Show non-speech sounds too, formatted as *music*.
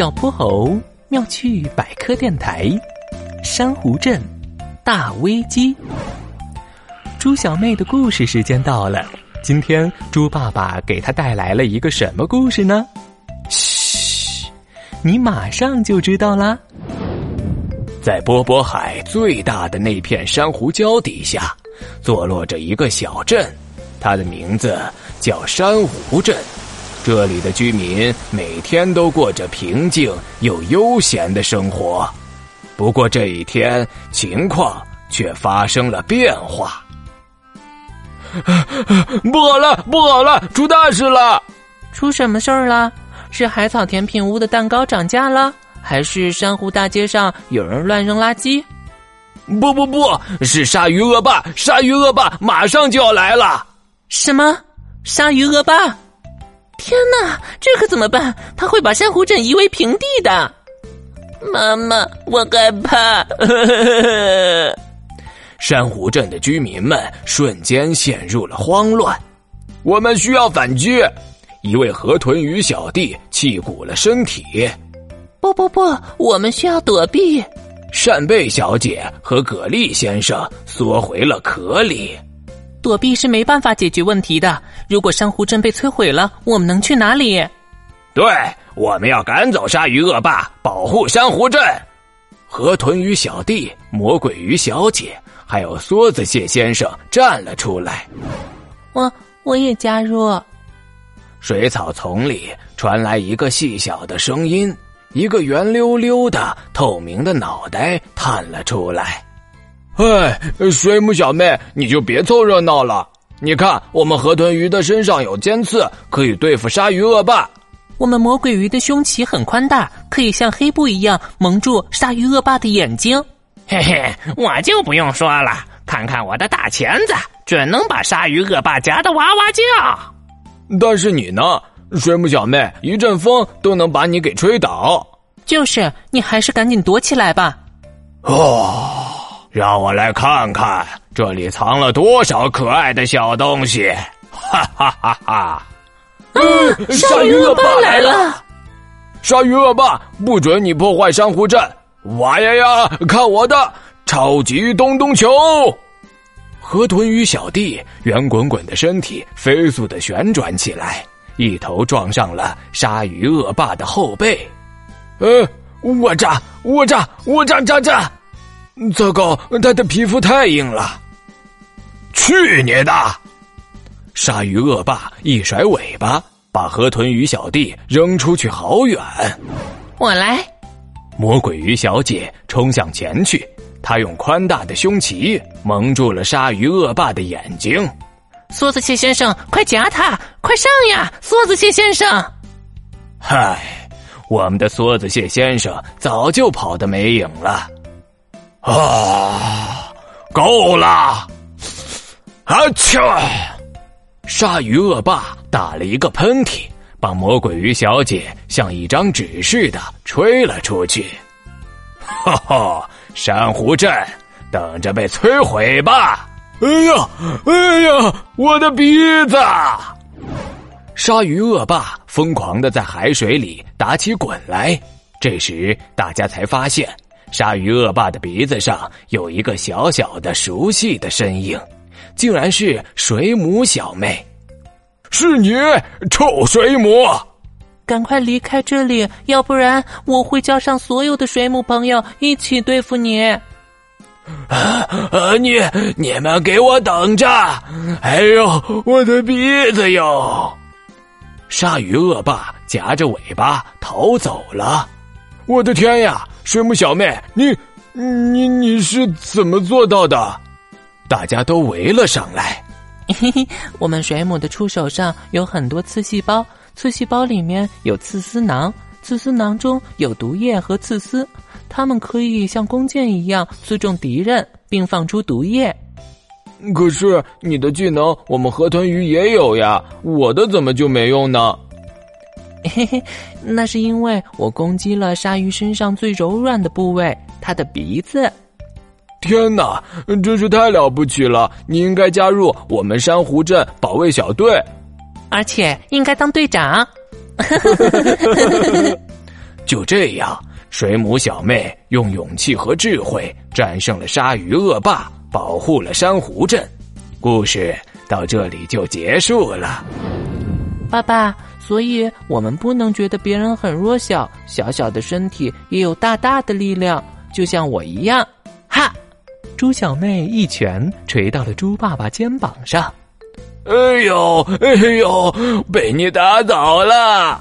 小泼猴妙趣百科电台，珊瑚镇大危机。猪小妹的故事时间到了，今天猪爸爸给她带来了一个什么故事呢？嘘，你马上就知道啦。在波波海最大的那片珊瑚礁底下，坐落着一个小镇，它的名字叫珊瑚镇。这里的居民每天都过着平静又悠闲的生活，不过这一天情况却发生了变化。*laughs* 不好了，不好了，出大事了！出什么事儿了？是海草甜品屋的蛋糕涨价了，还是珊瑚大街上有人乱扔垃圾？不不不，是鲨鱼恶霸！鲨鱼恶霸马上就要来了！什么？鲨鱼恶霸？天哪，这可怎么办？他会把珊瑚镇夷为平地的。妈妈，我害怕。*laughs* 珊瑚镇的居民们瞬间陷入了慌乱。我们需要反击。一位河豚鱼小弟气鼓了身体。不不不，我们需要躲避。扇贝小姐和蛤蜊先生缩回了壳里。躲避是没办法解决问题的。如果珊瑚镇被摧毁了，我们能去哪里？对，我们要赶走鲨鱼恶霸，保护珊瑚镇。河豚鱼小弟、魔鬼鱼小姐还有梭子蟹先生站了出来。我我也加入。水草丛里传来一个细小的声音，一个圆溜溜的透明的脑袋探了出来。哎，水母小妹，你就别凑热闹了。你看，我们河豚鱼的身上有尖刺，可以对付鲨鱼恶霸。我们魔鬼鱼的胸鳍很宽大，可以像黑布一样蒙住鲨鱼恶霸的眼睛。嘿嘿，我就不用说了，看看我的大钳子，准能把鲨鱼恶霸夹得哇哇叫。但是你呢，水母小妹，一阵风都能把你给吹倒。就是，你还是赶紧躲起来吧。哦。让我来看看这里藏了多少可爱的小东西！哈哈哈哈！嗯，鲨鱼恶霸来了！鲨鱼恶霸，不准你破坏珊瑚镇！哇呀呀，看我的超级咚咚球！河豚鱼小弟圆滚滚的身体飞速的旋转起来，一头撞上了鲨鱼恶霸的后背。呃，我炸，我炸，我炸炸炸！糟糕，他的皮肤太硬了！去你的！鲨鱼恶霸一甩尾巴，把河豚鱼小弟扔出去好远。我来！魔鬼鱼小姐冲向前去，她用宽大的胸鳍蒙住了鲨鱼恶霸的眼睛。梭子蟹先生，快夹他！快上呀，梭子蟹先生！嗨，我们的梭子蟹先生早就跑得没影了。啊，够了！啊切！鲨鱼恶霸打了一个喷嚏，把魔鬼鱼小姐像一张纸似的吹了出去。哈哈，珊瑚镇，等着被摧毁吧！哎呀，哎呀，我的鼻子！鲨鱼恶霸疯狂的在海水里打起滚来。这时，大家才发现。鲨鱼恶霸的鼻子上有一个小小的、熟悉的身影，竟然是水母小妹。是你，臭水母！赶快离开这里，要不然我会叫上所有的水母朋友一起对付你。啊啊！你你们给我等着！哎呦，我的鼻子哟！鲨鱼恶霸夹着尾巴逃走了。我的天呀！水母小妹，你你你是怎么做到的？大家都围了上来。嘿嘿，我们水母的触手上有很多刺细胞，刺细胞里面有刺丝囊，刺丝囊中有毒液和刺丝，它们可以像弓箭一样刺中敌人，并放出毒液。可是你的技能，我们河豚鱼也有呀，我的怎么就没用呢？*laughs* 嘿嘿，那是因为我攻击了鲨鱼身上最柔软的部位——它的鼻子。天哪，真是太了不起了！你应该加入我们珊瑚镇保卫小队，而且应该当队长。*laughs* *laughs* 就这样，水母小妹用勇气和智慧战胜了鲨鱼恶霸，保护了珊瑚镇。故事到这里就结束了。爸爸，所以我们不能觉得别人很弱小，小小的身体也有大大的力量，就像我一样。哈！猪小妹一拳捶到了猪爸爸肩膀上。哎呦，哎呦，被你打倒了！